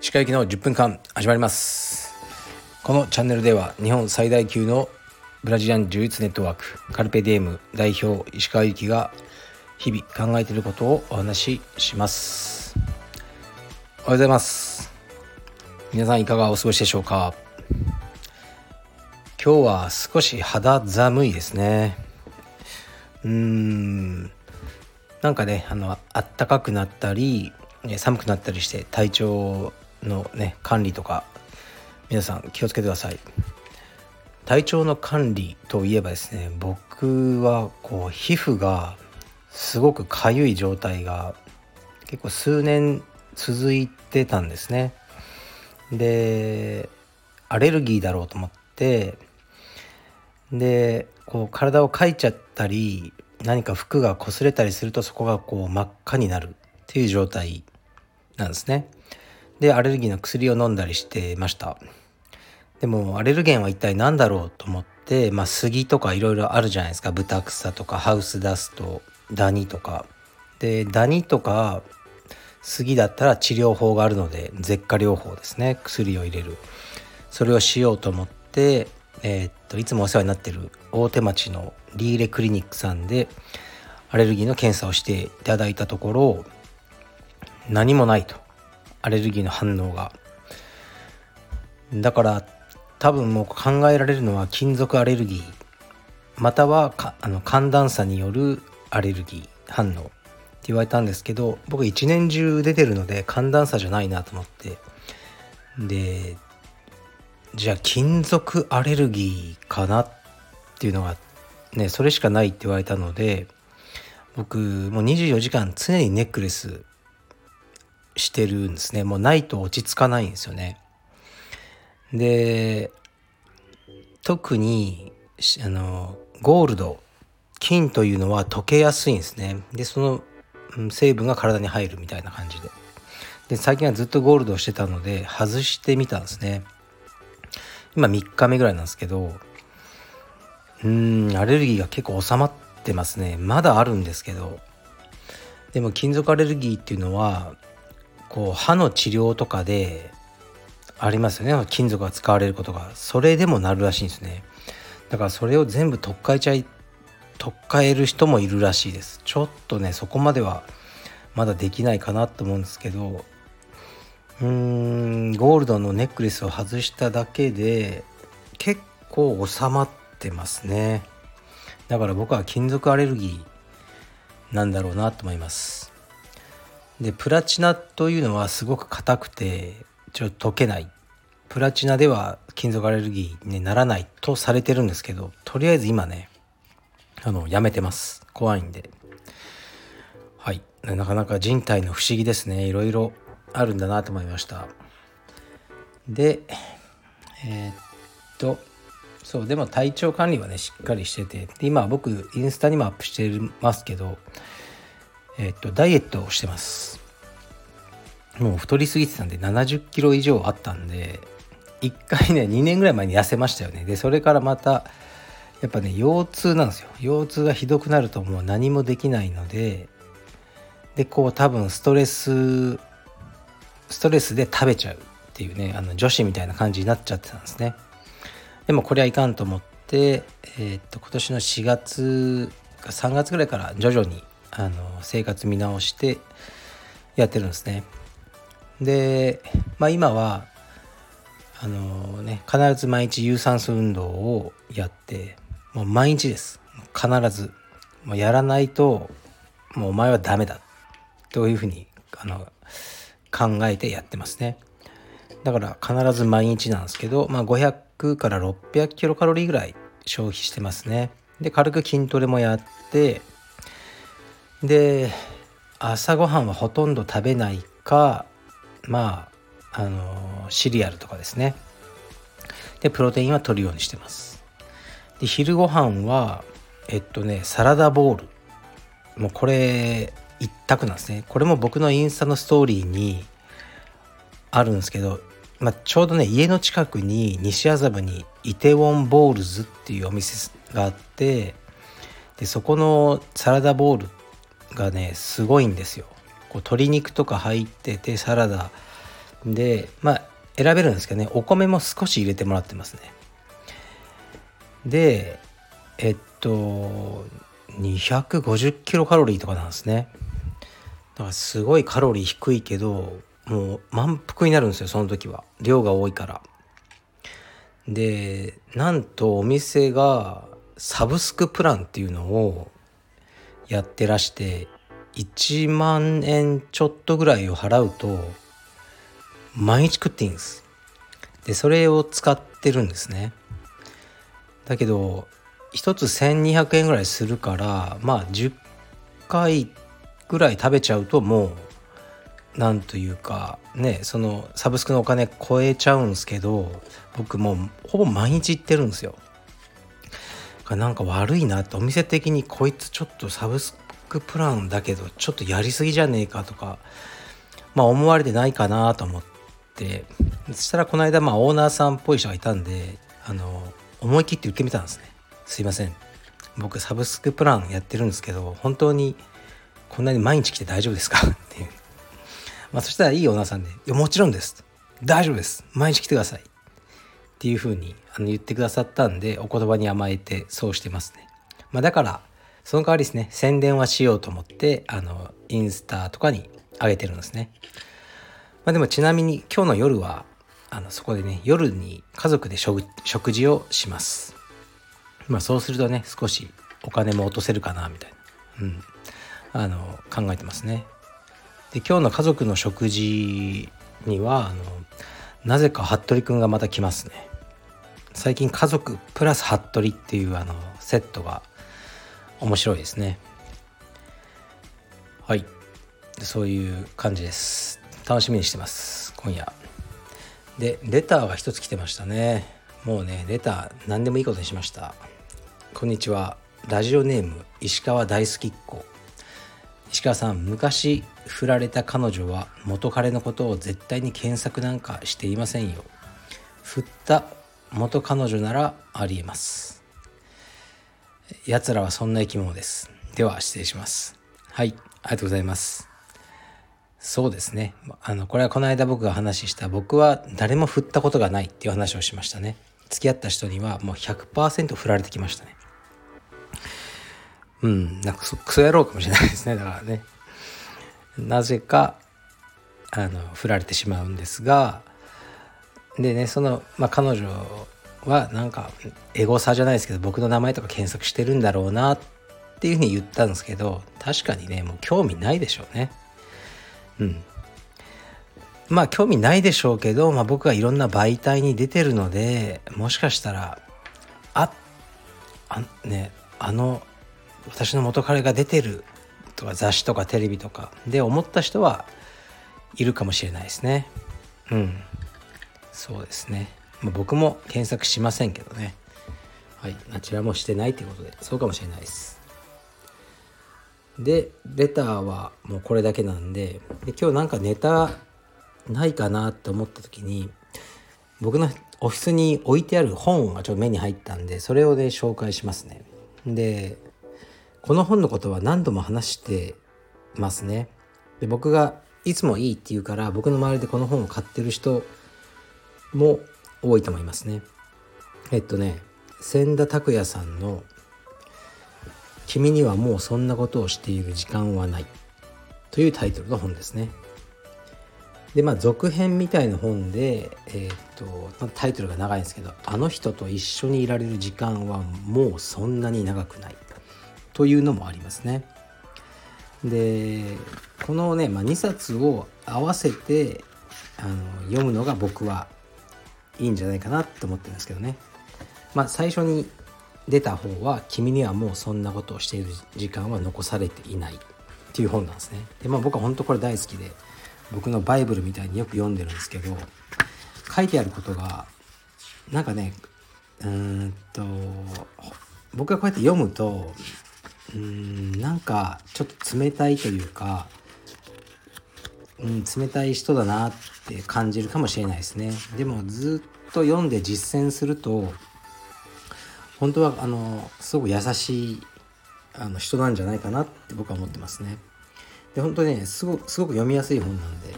歯科行きの10分間始まります。このチャンネルでは日本最大級のブラジリアン柔術ネットワークカルペディエム代表石川由紀が日々考えていることをお話しします。おはようございます。皆さんいかがお過ごしでしょうか？今日は少し肌寒いですね。うーん。なんかねあの暖かくなったり寒くなったりして体調のね管理とか皆さん気をつけてください。体調の管理といえばですね僕はこう皮膚がすごくかゆい状態が結構数年続いてたんですね。でアレルギーだろうと思ってでこう体をかいちゃったり何か服が擦れたりするとそこがこう真っ赤になるっていう状態なんですね。でアレルギーの薬を飲んだりしてました。でもアレルゲンは一体何だろうと思って、まあ、杉とかいろいろあるじゃないですか。ブタクサとかハウスダストダニとか。でダニとか杉だったら治療法があるので舌下療法ですね。薬を入れる。それをしようと思ってえー、っといつもお世話になってる大手町のリーレクリニックさんでアレルギーの検査をしていただいたところ何もないと。アレルギーの反応が。だから多分もう考えられるのは金属アレルギー。またはあの寒暖差によるアレルギー反応。って言われたんですけど僕一年中出てるので寒暖差じゃないなと思って。でじゃあ金属アレルギーかなっていうのがねそれしかないって言われたので僕もう24時間常にネックレスしてるんですね。もうないと落ち着かないんですよね。で特にあのゴールド金というのは溶けやすいんですね。でその成分が体に入るみたいな感じで。で最近はずっとゴールドをしてたので外してみたんですね。今3日目ぐらいなんですけどうんアレルギーが結構収まってますね。まだあるんですけど。でも金属アレルギーっていうのはこう歯の治療とかでありますよね。金属が使われることが。それでもなるらしいんですね。だからそれを全部取っ替えちゃい取っ替える人もいるらしいです。ちょっとねそこまではまだできないかなと思うんですけどうーんゴールドのネックレスを外しただけで結構収まってますね。だから僕は金属アレルギーなんだろうなと思います。でプラチナというのはすごく硬くてちょっと溶けない。プラチナでは金属アレルギーにならないとされてるんですけどとりあえず今ねあのやめてます。怖いんで。はい。なかなか人体の不思議ですね。いろいろあるんだなと思いました。でえー、っとそうでも体調管理はねしっかりしてて。で今僕インスタにもアップしてますけどえー、っとダイエットをしてます。もう太りすぎてたんで70キロ以上あったんで1回ね2年ぐらい前に痩せましたよね。でそれからまたやっぱね腰痛なんですよ。腰痛がひどくなるともう何もできないのででこう多分ストレスストレスで食べちゃうっていうねあの女子みたいな感じになっちゃってたんですね。でもこれはいかんと思って、えー、っと今年の4月か3月ぐらいから徐々にあの生活見直してやってるんですね。で、まあ、今はあのね必ず毎日有酸素運動をやってもう毎日です。必ず。もうやらないともうお前はダメだ。というふうにあの考えてやってますね。だから必ず毎日なんですけど、まあ、500から600キロカロリーぐらい消費してますね。で軽く筋トレもやってで朝ごはんはほとんど食べないかまああのシリアルとかですね。でプロテインは取るようにしてます。で昼ご飯はえっとねサラダボウル。もうこれ一択なんですね。これも僕のインスタのストーリーにあるんですけど、まあ、ちょうどね家の近くに西麻布にイテウォンボールズっていうお店があってでそこのサラダボウルがねすごいんですよ。こう鶏肉とか入っててサラダ。でまあ選べるんですけどねお米も少し入れてもらってますね。でえっと250キロカロリーとかなんですね。だからすごいカロリー低いけどもう満腹になるんですよその時は。量が多いから。でなんとお店がサブスクプランっていうのをやってらして1万円ちょっとぐらいを払うと毎日食っていいんです。でそれを使ってるんですね。だけど1つ1200円ぐらいするからまあ10回ぐらい食べちゃうともうなんというかねそのサブスクのお金超えちゃうんですけど僕もうほぼ毎日行ってるんですよ。なんか悪いなってお店的にこいつちょっとサブスクプランだけどちょっとやりすぎじゃねえかとかまあ思われてないかなと思って。そしたらこの間まあオーナーさんっぽい人がいたんであの思い切って言ってみたんですね。すいません。僕サブスクプランやってるんですけど本当にこんなに毎日来て大丈夫ですか？っていう。まあそしたらいいオーナーさんで「いやもちろんです。大丈夫です。毎日来てください」っていうふうにあの言ってくださったんでお言葉に甘えてそうしてますね。まあ、だからその代わりですね宣伝はしようと思ってあのインスタとかに上げてるんですね。まあ、でもちなみに今日の夜はあのそこでね夜に家族で食事をします。まあそうするとね少しお金も落とせるかなみたいな、うん、あの考えてますね。で今日の家族の食事にはあのなぜか服部くんがまた来ますね。最近家族プラス服部っていうあのセットが面白いですね。はい。そういう感じです。楽しみにしてます今夜。でレターが一つ来てましたね。もうねレター何でもいいことにしました。こんにちは。ラジオネーム石川大好きっ子。石川さん昔振られた彼女は元彼のことを絶対に検索なんかしていませんよ。振った元彼女ならありえます。奴らはそんな生き物です。では失礼します。はいありがとうございます。そうですね。あのこれはこの間僕が話した僕は誰も振ったことがないっていう話をしましたね。付き合った人にはもう100%振られてきましたね。うん。なんかクソ野郎かもしれないですね。だからね。なぜかあの振られてしまうんですがでねその、まあ、彼女はなんかエゴサじゃないですけど僕の名前とか検索してるんだろうなっていうふうに言ったんですけど確かにねもう興味ないでしょうね。うん。まあ興味ないでしょうけど、まあ、僕はいろんな媒体に出てるのでもしかしたらああねあの私の元彼が出てるとか雑誌とかテレビとかで思った人はいるかもしれないですね。うん。そうですね、まあ、僕も検索しませんけどね。はい。あちらもしてないということでそうかもしれないです。でレターはもうこれだけなんでで今日なんかネタないかなって思った時に僕のオフィスに置いてある本がちょっと目に入ったんでそれをね紹介しますね。でこの本のことは何度も話してますねで僕がいつもいいって言うから僕の周りでこの本を買ってる人も多いと思いますね。えっとね千田拓也さんの「君にはもうそんなことをしている時間はない」というタイトルの本ですね。でまあ続編みたいな本で、えー、っとタイトルが長いんですけど「あの人と一緒にいられる時間はもうそんなに長くない」というのもありますね。でこのね、まあ、2冊を合わせてあの読むのが僕はいいんじゃないかなって思ってるんですけどね。まあ最初に出た方は「君にはもうそんなことをしている時間は残されていない」っていう本なんですね。でまあ僕は本当これ大好きで僕のバイブルみたいによく読んでるんですけど書いてあることがなんかねうーんと僕がこうやって読むとうんなんかちょっと冷たいというかうん、冷たい人だなって感じるかもしれないですねでもずっと読んで実践すると本当はあのすごく優しいあの人なんじゃないかなって僕は思ってますね。で本当ねすごすごく読みやすい本なんで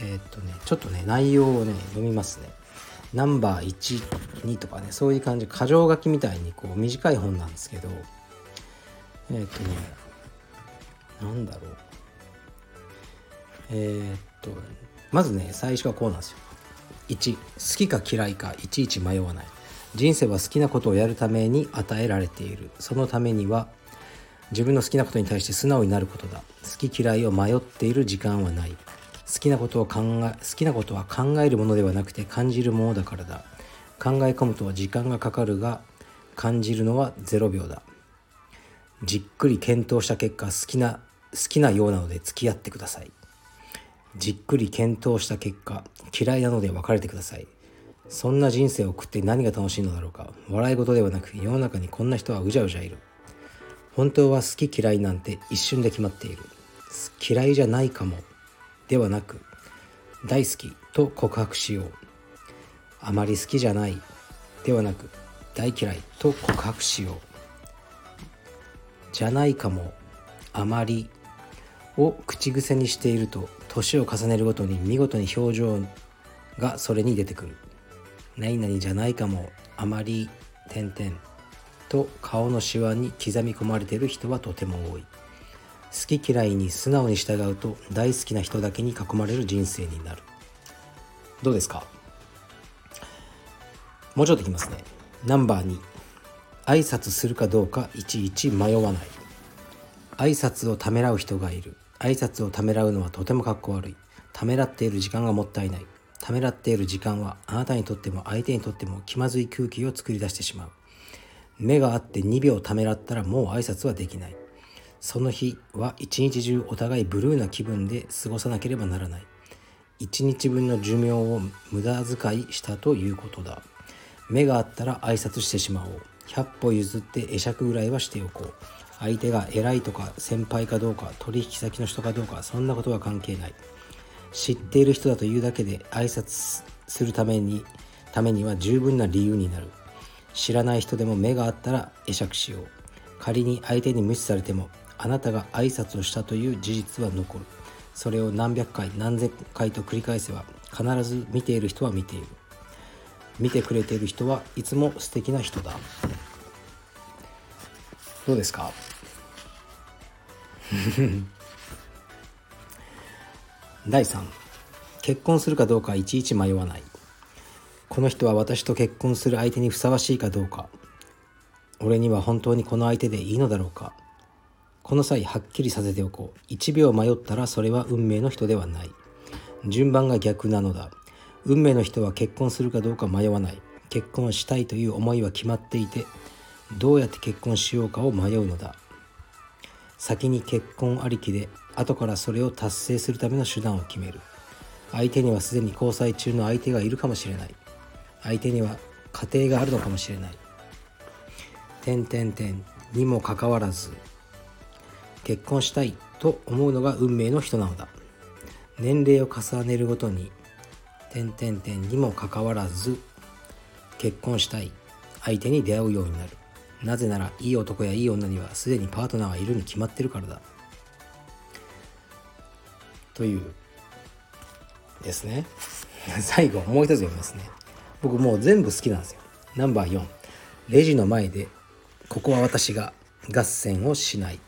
えー、っとねちょっとね内容をね読みますね。ナンバー12とかねそういう感じ箇条書きみたいにこう短い本なんですけどえー、っとねなんだろう。えー、っとまずね最初はこうなんですよ。1好きか嫌いかいちいち迷わない。人生は好きなことをやるために与えられている。そのためには自分の好きなことに対して素直になることだ。好き嫌いを迷っている時間はない。好きなことを考え好きなことは考えるものではなくて感じるものだからだ。考え込むと時間がかかるが感じるのは0秒だ。じっくり検討した結果好きな好きなようなので付き合ってください。じっくり検討した結果嫌いなので別れてください。そんな人生を送って何が楽しいのだろうか。笑い事ではなく世の中にこんな人はうじゃうじゃいる。本当は好き嫌いなんて一瞬で決まっている。嫌いじゃないかもではなく大好きと告白しよう。あまり好きじゃないではなく大嫌いと告白しよう。じゃないかもあまりを口癖にしていると年を重ねるごとに見事に表情がそれに出てくる。何々じゃないかもあまり点々と顔のシワに刻み込まれている人はとても多い。好き嫌いに素直に従うと大好きな人だけに囲まれる人生になる。どうですか？もうちょっといきますね。ナンバー2挨拶するかどうかいちいち迷わない。挨拶をためらう人がいる。挨拶をためらうのはとてもかっこ悪い。ためらっている時間がもったいない。ためらっている時間はあなたにとっても相手にとっても気まずい空気を作り出してしまう。目があって2秒ためらったらもう挨拶はできない。その日は一日中お互いブルーな気分で過ごさなければならない。一日分の寿命を無駄遣いしたということだ。目があったら挨拶してしまおう。100歩譲って会釈ぐらいはしておこう。相手が偉いとか先輩かどうか取引先の人かどうかそんなことは関係ない。知っている人だというだけで挨拶するためにためには十分な理由になる。知らない人でも目があったら会釈しよう。仮に相手に無視されてもあなたが挨拶をしたという事実は残る。それを何百回何千回と繰り返せば必ず見ている人は見ている。見てくれている人はいつも素敵な人だ。どうですか？第3結婚するかどうかいちいち迷わない。この人は私と結婚する相手にふさわしいかどうか。俺には本当にこの相手でいいのだろうか。この際はっきりさせておこう。1秒迷ったらそれは運命の人ではない。順番が逆なのだ。運命の人は結婚するかどうか迷わない。結婚したいという思いは決まっていてどうやって結婚しようかを迷うのだ。先に結婚ありきで後からそれを達成するための手段を決める。相手にはすでに交際中の相手がいるかもしれない。相手には家庭があるのかもしれない。点点点にもかかわらず結婚したいと思うのが運命の人なのだ。年齢を重ねるごとに点点点にもかかわらず結婚したい。相手に出会うようになる。なぜならいい男やいい女にはすでにパートナーがいるに決まってるからだ。というですね。最後もう一つ読みますね。僕もう全部好きなんですよ。ナンバー4レジの前でここは私が合戦をしない。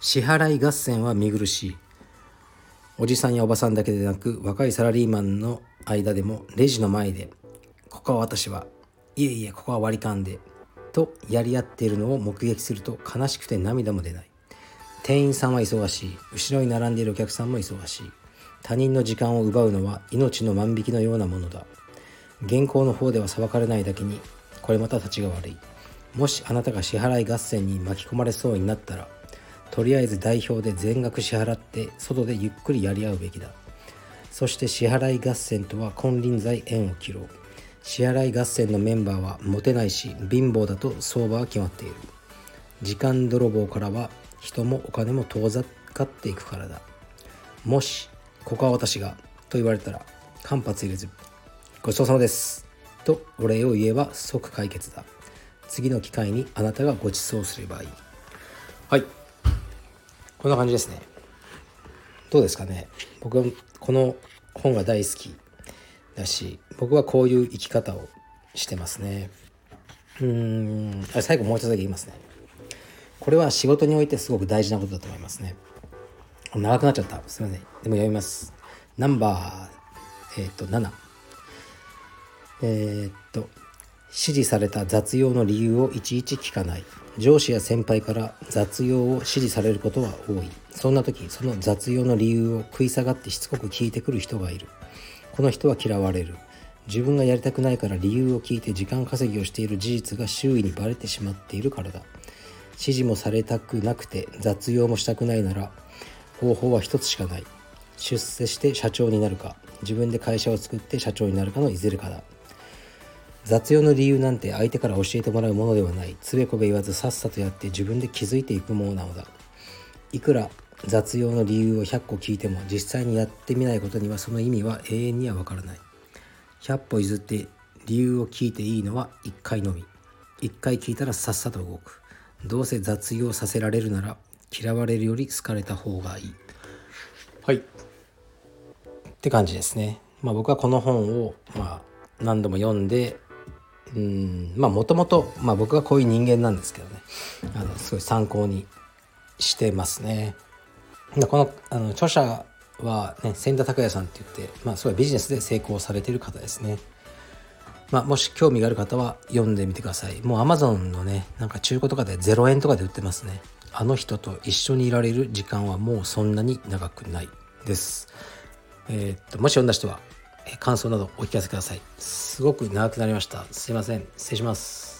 支払い合戦は見苦しい。おじさんやおばさんだけでなく若いサラリーマンの間でもレジの前でここは私はいえいえここは割り勘でとやり合っているのを目撃すると悲しくて涙も出ない。店員さんは忙しい。後ろに並んでいるお客さんも忙しい。他人の時間を奪うのは命の万引きのようなものだ。現行の方では裁かれないだけにこれまた立ちが悪い。もしあなたが支払い合戦に巻き込まれそうになったらとりあえず代表で全額支払って外でゆっくりやり合うべきだ。そして支払い合戦とは金輪際縁を切ろう。支払い合戦のメンバーはモテないし貧乏だと相場は決まっている。時間泥棒からは人もお金も遠ざかっていくからだ。もしここは私がと言われたら間髪入れずごちそうさまです。とお礼を言えば即解決だ。次の機会にあなたがご馳走すればいい。はい。こんな感じですね。どうですかね。僕はこの本が大好きだし僕はこういう生き方をしてますね。うーん。あ最後もう一つだけ言いますね。これは仕事においてすごく大事なことだと思いますね。長くなっちゃった。すいません。でも読みます。ナンバーえっ、と7えっ、と指示された雑用の理由をいちいち聞かない。上司や先輩から雑用を指示されることは多い。そんな時その雑用の理由を食い下がってしつこく聞いてくる人がいる。この人は嫌われる。自分がやりたくないから理由を聞いて時間稼ぎをしている事実が周囲にバレてしまっているからだ。指示もされたくなくて雑用もしたくないなら方法は一つしかない。出世して社長になるか自分で会社を作って社長になるかのいずれかだ。雑用の理由なんて相手から教えてもらうものではない。つべこべ言わずさっさとやって自分で気づいていくものなのだ。いくら雑用の理由を100個聞いても実際にやってみないことにはその意味は永遠にはわからない。100歩譲って理由を聞いていいのは1回のみ。1回聞いたらさっさと動く。どうせ雑用させられるなら嫌われるより好かれた方がいい。はい。って感じですね。まあ僕はこの本をまあ何度も読んでうんまあもともと僕がこういう人間なんですけどねあのすごい参考にしてますね。このあの著者は、ね、千田拓也さんって言って、まあ、すごいビジネスで成功されてる方ですね。まあ、もし興味がある方は読んでみてください。もう Amazon のね、なんか中古とかで0円とかで売ってますね。あの人と一緒にいられる時間はもうそんなに長くないです。えー、っと、もし読んだ人は感想などお聞かせください。すごく長くなりました。すいません。失礼します。